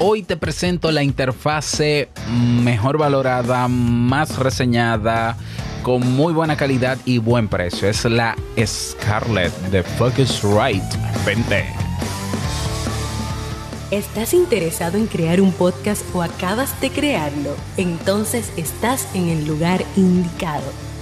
Hoy te presento la interfase mejor valorada, más reseñada, con muy buena calidad y buen precio. Es la Scarlett de Focusrite 20. ¿Estás interesado en crear un podcast o acabas de crearlo? Entonces estás en el lugar indicado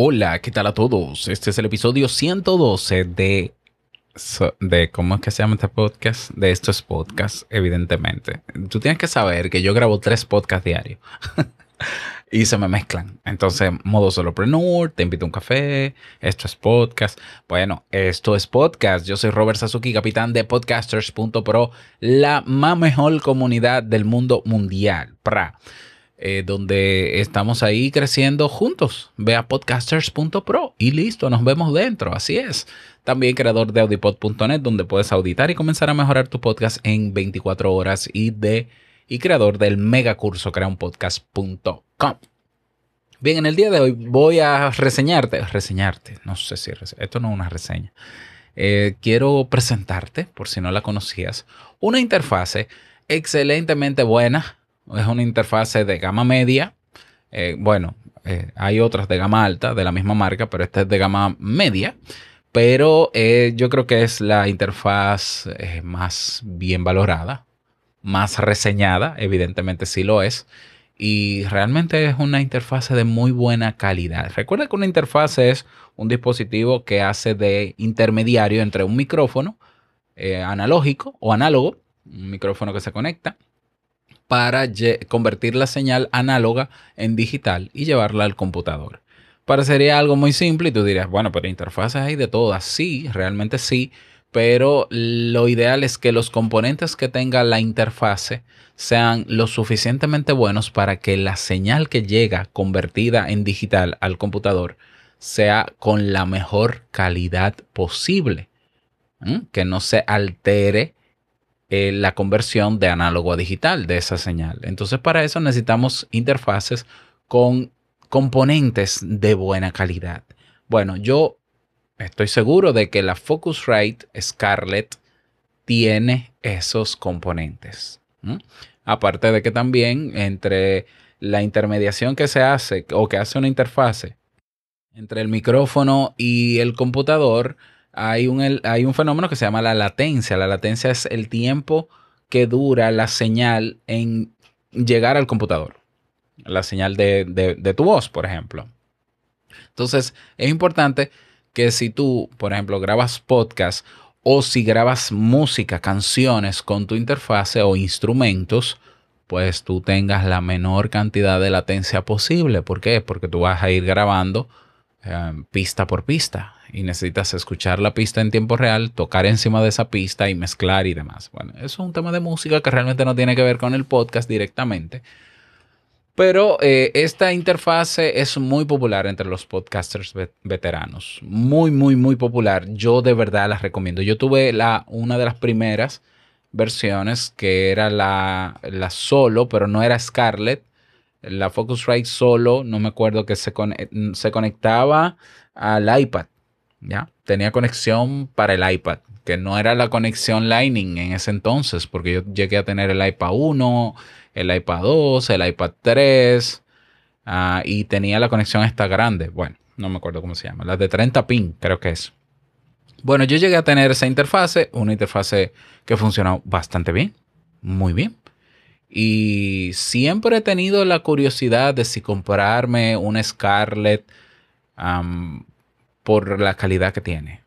Hola, ¿qué tal a todos? Este es el episodio 112 de... de ¿Cómo es que se llama este podcast? De estos podcasts, evidentemente. Tú tienes que saber que yo grabo tres podcasts diarios. y se me mezclan. Entonces, modo solopreneur, te invito a un café, esto es podcast. Bueno, esto es podcast. Yo soy Robert Sasuki, capitán de podcasters.pro, la más mejor comunidad del mundo mundial. Pra. Eh, donde estamos ahí creciendo juntos. Ve a podcasters.pro y listo, nos vemos dentro, así es. También creador de audipod.net, donde puedes auditar y comenzar a mejorar tu podcast en 24 horas y de y creador del mega curso creaunpodcast.com. Bien, en el día de hoy voy a reseñarte, reseñarte, no sé si esto no es una reseña. Eh, quiero presentarte, por si no la conocías, una interfase excelentemente buena es una interfase de gama media. Eh, bueno, eh, hay otras de gama alta de la misma marca, pero esta es de gama media. Pero eh, yo creo que es la interfaz más bien valorada, más reseñada, evidentemente sí lo es. Y realmente es una interfase de muy buena calidad. Recuerda que una interfase es un dispositivo que hace de intermediario entre un micrófono analógico o análogo, un micrófono que se conecta, para convertir la señal análoga en digital y llevarla al computador. Parecería algo muy simple y tú dirías, bueno, pero interfaces hay de todas. Sí, realmente sí, pero lo ideal es que los componentes que tenga la interfase sean lo suficientemente buenos para que la señal que llega convertida en digital al computador sea con la mejor calidad posible. Que no se altere eh, la conversión de análogo a digital de esa señal. Entonces para eso necesitamos interfaces con componentes de buena calidad. Bueno, yo estoy seguro de que la Focusrite Scarlett tiene esos componentes. Aparte de que también entre la intermediación que se hace o que hace una interfase entre el micrófono y el computador, hay un, hay un fenómeno que se llama la latencia. La latencia es el tiempo que dura la señal en llegar al computador. La señal de, tu voz, por ejemplo. Entonces, es importante que si tú, por ejemplo, grabas podcast o si grabas música, canciones con tu interfase o instrumentos, pues tú tengas la menor cantidad de latencia posible. ¿Por qué? Porque tú vas a ir grabando eh, pista por pista y necesitas escuchar la pista en tiempo real, tocar encima de esa pista y mezclar y demás. Bueno, eso es un tema de música que realmente no tiene que ver con el podcast directamente. Pero eh, esta interfase es muy popular entre los podcasters veteranos. Muy, muy, muy popular. Yo de verdad la recomiendo. Yo tuve la, una de las primeras versiones que era la, la solo, pero no era Scarlett. La Focusrite solo, no me acuerdo que se, se conectaba al iPad. ¿ya? Tenía conexión para el iPad, que no era la conexión Lightning en ese entonces, porque yo llegué a tener el iPad 1, el iPad 2, el iPad 3, ah, y tenía la conexión esta grande, bueno, no me acuerdo cómo se llama, la de 30 pin, creo que es. Bueno, yo llegué a tener esa interfase, una interfase que funcionó bastante bien, muy bien. Y siempre he tenido la curiosidad de si comprarme una Scarlett por la calidad que tiene.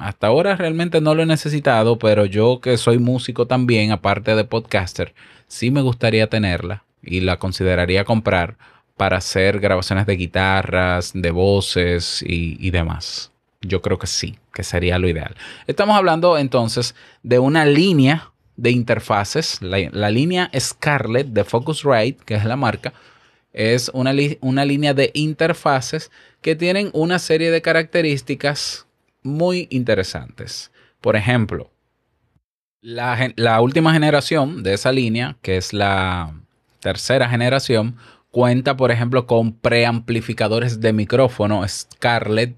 Hasta ahora realmente no lo he necesitado, pero yo que soy músico también, aparte de podcaster, sí me gustaría tenerla y la consideraría comprar para hacer grabaciones de guitarras, de voces y, y demás. Yo creo que sí, que sería lo ideal. Estamos hablando entonces de una línea de interfaces. La, línea Scarlett de Focusrite, que es la marca, es una, una línea de interfaces que tienen una serie de características muy interesantes. Por ejemplo, la, la, última generación de esa línea, que es la tercera generación, cuenta, por ejemplo, con preamplificadores de micrófono Scarlett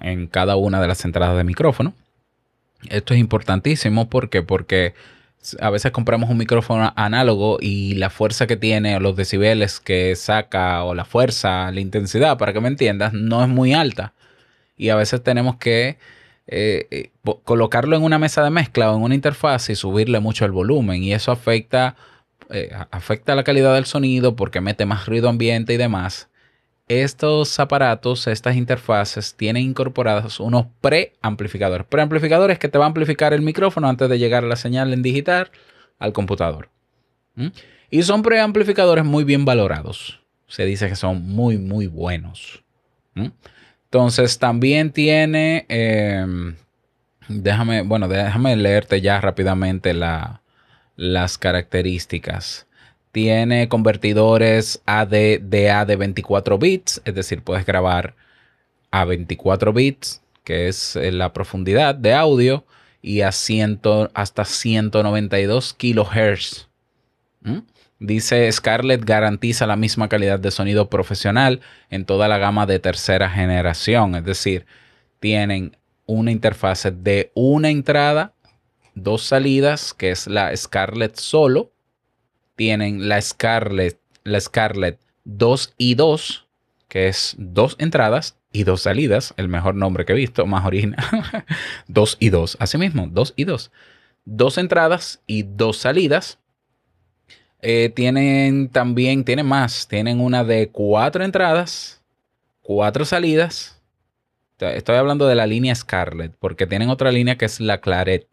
en cada una de las entradas de micrófono. Esto es importantísimo porque, porque a veces compramos un micrófono análogo y la fuerza que tiene o los decibeles que saca o la fuerza, la intensidad, para que me entiendas, no es muy alta. Y a veces tenemos que eh, eh, colocarlo en una mesa de mezcla o en una interfaz y subirle mucho el volumen. Y eso afecta, eh, afecta la calidad del sonido porque mete más ruido ambiente y demás estos aparatos, estas interfaces, tienen incorporados unos preamplificadores. Preamplificadores que te va a amplificar el micrófono antes de llegar la señal en digital al computador. Y son preamplificadores muy bien valorados. Se dice que son muy, muy buenos. Entonces también tiene, em, déjame, bueno, déjame leerte ya rápidamente las características. Tiene convertidores AD DA de 24 bits, es decir, puedes grabar a 24 bits, que es eh, la profundidad de audio, y a hasta 192 kilohertz. ¿Mm? Dice Scarlett garantiza la misma calidad de sonido profesional en toda la gama de tercera generación, es decir, tienen una interfase de una entrada, dos salidas, que es la Scarlett solo, tienen la Scarlett, la Scarlett 2 y 2, que es dos entradas y dos salidas, el mejor nombre que he visto, más original. 2 y 2, así mismo, 2 y 2. Dos entradas y dos salidas. Eh, tienen también, tienen más, tienen una de cuatro entradas, cuatro salidas. Estoy hablando de la línea Scarlett, porque tienen otra línea que es la Claret.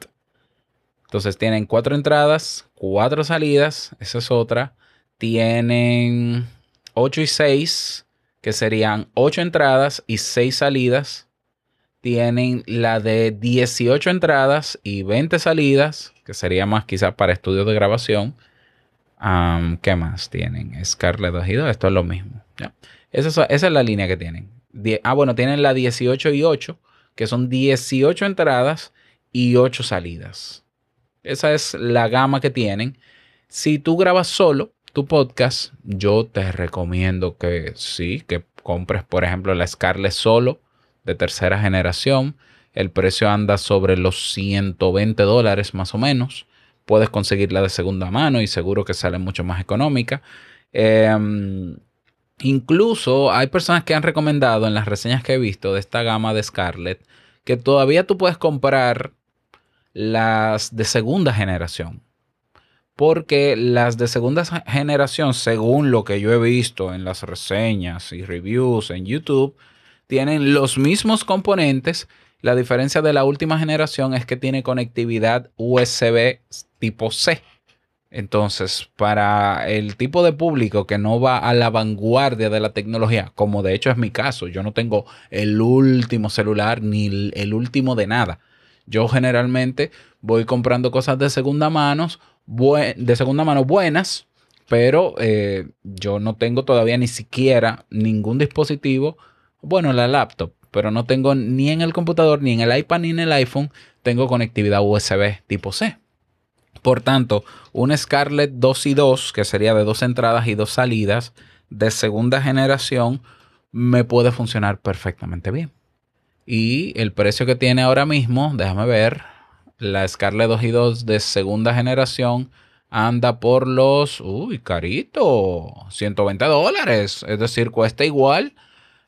Entonces tienen cuatro entradas, cuatro salidas, esa es otra. Tienen 8 y 6, que serían 8 entradas y 6 salidas. Tienen la de 18 entradas y 20 salidas, que sería más quizás para estudios de grabación. ¿Qué más tienen? Scarlett 2 y 2, esto es lo mismo. Esa, es, la línea que tienen. ah, bueno, tienen la 18 y 8, que son 18 entradas y 8 salidas. Esa es la gama que tienen. Si tú grabas solo tu podcast, yo te recomiendo que sí, que compres, por ejemplo, la Scarlett solo de tercera generación. El precio anda sobre los 120 dólares más o menos. Puedes conseguirla de segunda mano y seguro que sale mucho más económica. Em, incluso hay personas que han recomendado en las reseñas que he visto de esta gama de Scarlett que todavía tú puedes comprar las de segunda generación. Porque las de segunda generación, según lo que yo he visto en las reseñas y reviews en YouTube, tienen los mismos componentes. La diferencia de la última generación es que tiene conectividad USB tipo C. Entonces, para el tipo de público que no va a la vanguardia de la tecnología, como de hecho es mi caso, yo no tengo el último celular ni el último de nada. Yo generalmente voy comprando cosas de segunda mano, de segunda mano buenas, pero eh, yo no tengo todavía ni siquiera ningún dispositivo, bueno, la laptop, pero no tengo ni en el computador, ni en el iPad, ni en el iPhone, tengo conectividad USB tipo C. Por tanto, un Scarlett 2 y 2, que sería de dos entradas y dos salidas de segunda generación, me puede funcionar perfectamente bien. Y el precio que tiene ahora mismo, déjame ver, la Scarlett 2 y 2 de segunda generación anda por los, uy, carito, 120 dólares. Es decir, cuesta igual.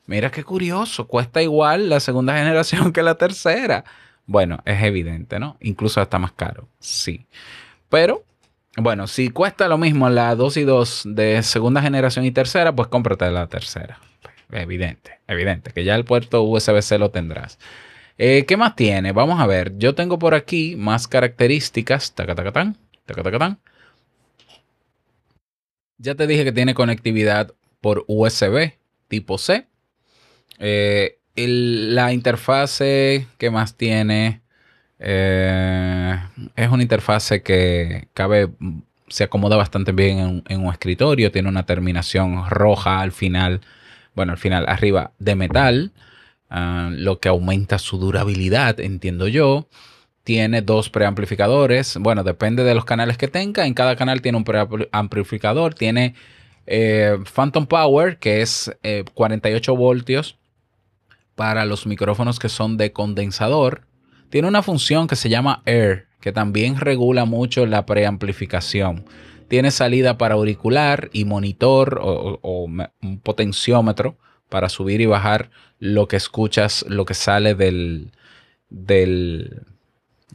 Mira qué curioso, cuesta igual la segunda generación que la tercera. Bueno, es evidente, ¿no? Incluso está más caro, sí. Pero, bueno, si cuesta lo mismo la 2 y 2 de segunda generación y tercera, pues cómprate la tercera. Evidente, evidente, que ya el puerto USB-C lo tendrás. Eh, ¿Qué más tiene? Vamos a ver. Yo tengo por aquí más características. Tacatacatán, tacatacatán. Ya te dije que tiene conectividad por USB tipo C. Eh, la interfase que más tiene Eh, es una interfase que cabe, se acomoda bastante bien en, un escritorio. Tiene una terminación roja al final, bueno, al final arriba de metal, ah, lo que aumenta su durabilidad, entiendo yo. Tiene dos preamplificadores. Bueno, depende de los canales que tenga. En cada canal tiene un preamplificador. Tiene eh, Phantom Power, que es 48 eh, voltios para los micrófonos que son de condensador. Tiene una función que se llama Air, que también regula mucho la preamplificación. Tiene salida para auricular y monitor o, un potenciómetro para subir y bajar lo que escuchas, lo que sale del, del,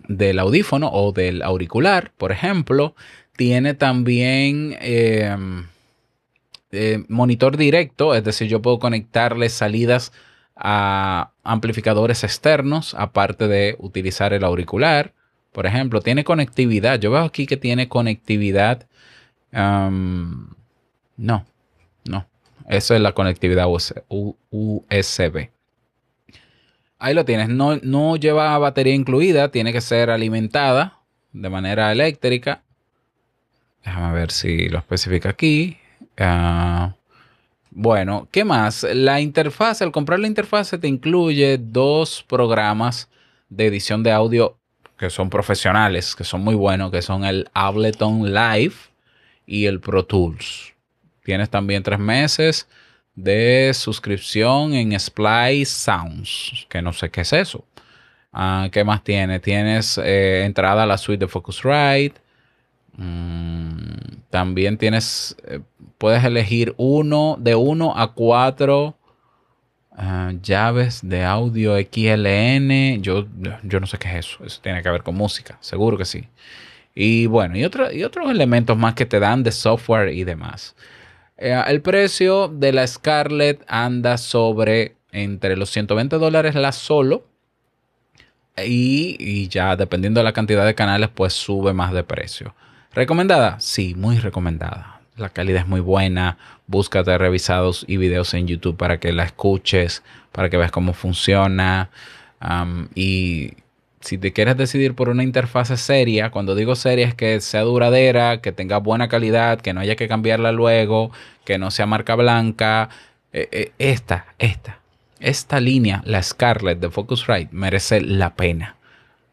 del audífono o del auricular, por ejemplo. Tiene también em, eh, monitor directo, es decir, yo puedo conectarle salidas a amplificadores externos, aparte de utilizar el auricular. Por ejemplo, tiene conectividad. Yo veo aquí que tiene conectividad. no, no. Eso es la conectividad USB. Ahí lo tienes. No, no lleva batería incluida. Tiene que ser alimentada de manera eléctrica. Déjame ver si lo especifica aquí. Ah, bueno, ¿qué más? La interfaz, al comprar la interfaz te incluye dos programas de edición de audio que son profesionales, que son muy buenos, que son el Ableton Live y el Pro Tools. Tienes también tres meses de suscripción en Splice Sounds, que no sé qué es eso. Ah, ¿Qué más tiene? Tienes eh, entrada a la suite de Focusrite. Mm, también tienes, eh, puedes elegir uno de uno a cuatro ah, llaves de audio XLN. Yo, yo no sé qué es eso. Eso tiene que ver con música, seguro que sí. Y bueno, y, y otros elementos más que te dan de software y demás. Eh, el precio de la Scarlett anda sobre entre los 120 dólares la solo. Y, y ya dependiendo de la cantidad de canales, pues sube más de precio. ¿Recomendada? Sí, muy recomendada. La calidad es muy buena. Búscate revisados y videos en YouTube para que la escuches, para que veas cómo funciona. y si te quieres decidir por una interfase seria, cuando digo seria es que sea duradera, que tenga buena calidad, que no haya que cambiarla luego, que no sea marca blanca. Eh, eh, esta, esta, esta línea, la Scarlett de Focusrite, merece la pena.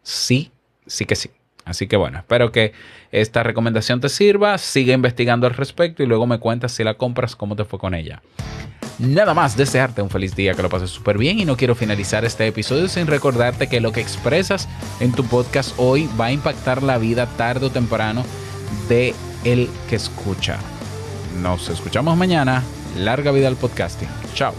Sí, sí que sí. Así que bueno, espero que esta recomendación te sirva. Sigue investigando al respecto y luego me cuentas si la compras, cómo te fue con ella. Nada más desearte un feliz día, que lo pases súper bien y no quiero finalizar este episodio sin recordarte que lo que expresas en tu podcast hoy va a impactar la vida tarde o temprano de el que escucha. Nos escuchamos mañana. Larga vida al podcasting. Chao.